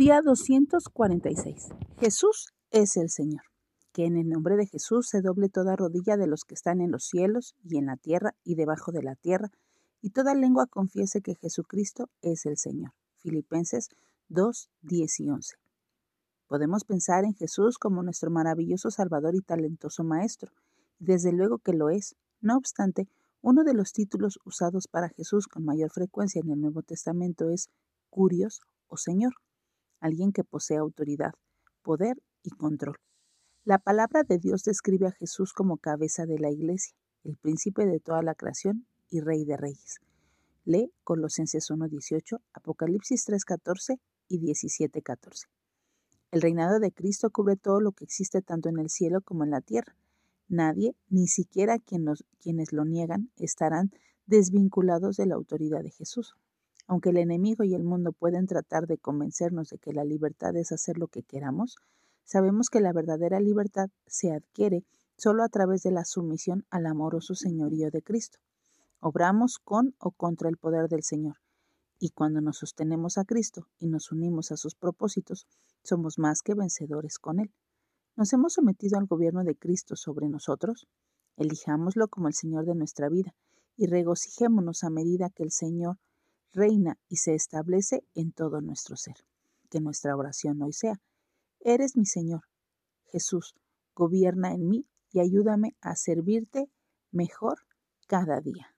Día 246. Jesús es el Señor. Que en el nombre de Jesús se doble toda rodilla de los que están en los cielos y en la tierra y debajo de la tierra, y toda lengua confiese que Jesucristo es el Señor. Filipenses 2, 10 y 11. Podemos pensar en Jesús como nuestro maravilloso Salvador y talentoso Maestro, y desde luego que lo es. No obstante, uno de los títulos usados para Jesús con mayor frecuencia en el Nuevo Testamento es Curios o Señor alguien que posee autoridad, poder y control. La palabra de Dios describe a Jesús como cabeza de la iglesia, el príncipe de toda la creación y rey de reyes. Lee Colosenses 1.18, Apocalipsis 3.14 y 17.14. El reinado de Cristo cubre todo lo que existe tanto en el cielo como en la tierra. Nadie, ni siquiera quienes lo niegan, estarán desvinculados de la autoridad de Jesús. Aunque el enemigo y el mundo pueden tratar de convencernos de que la libertad es hacer lo que queramos, sabemos que la verdadera libertad se adquiere solo a través de la sumisión al amoroso señorío de Cristo. Obramos con o contra el poder del Señor, y cuando nos sostenemos a Cristo y nos unimos a sus propósitos, somos más que vencedores con Él. ¿Nos hemos sometido al gobierno de Cristo sobre nosotros? Elijámoslo como el Señor de nuestra vida y regocijémonos a medida que el Señor reina y se establece en todo nuestro ser. Que nuestra oración hoy sea, Eres mi Señor. Jesús, gobierna en mí y ayúdame a servirte mejor cada día.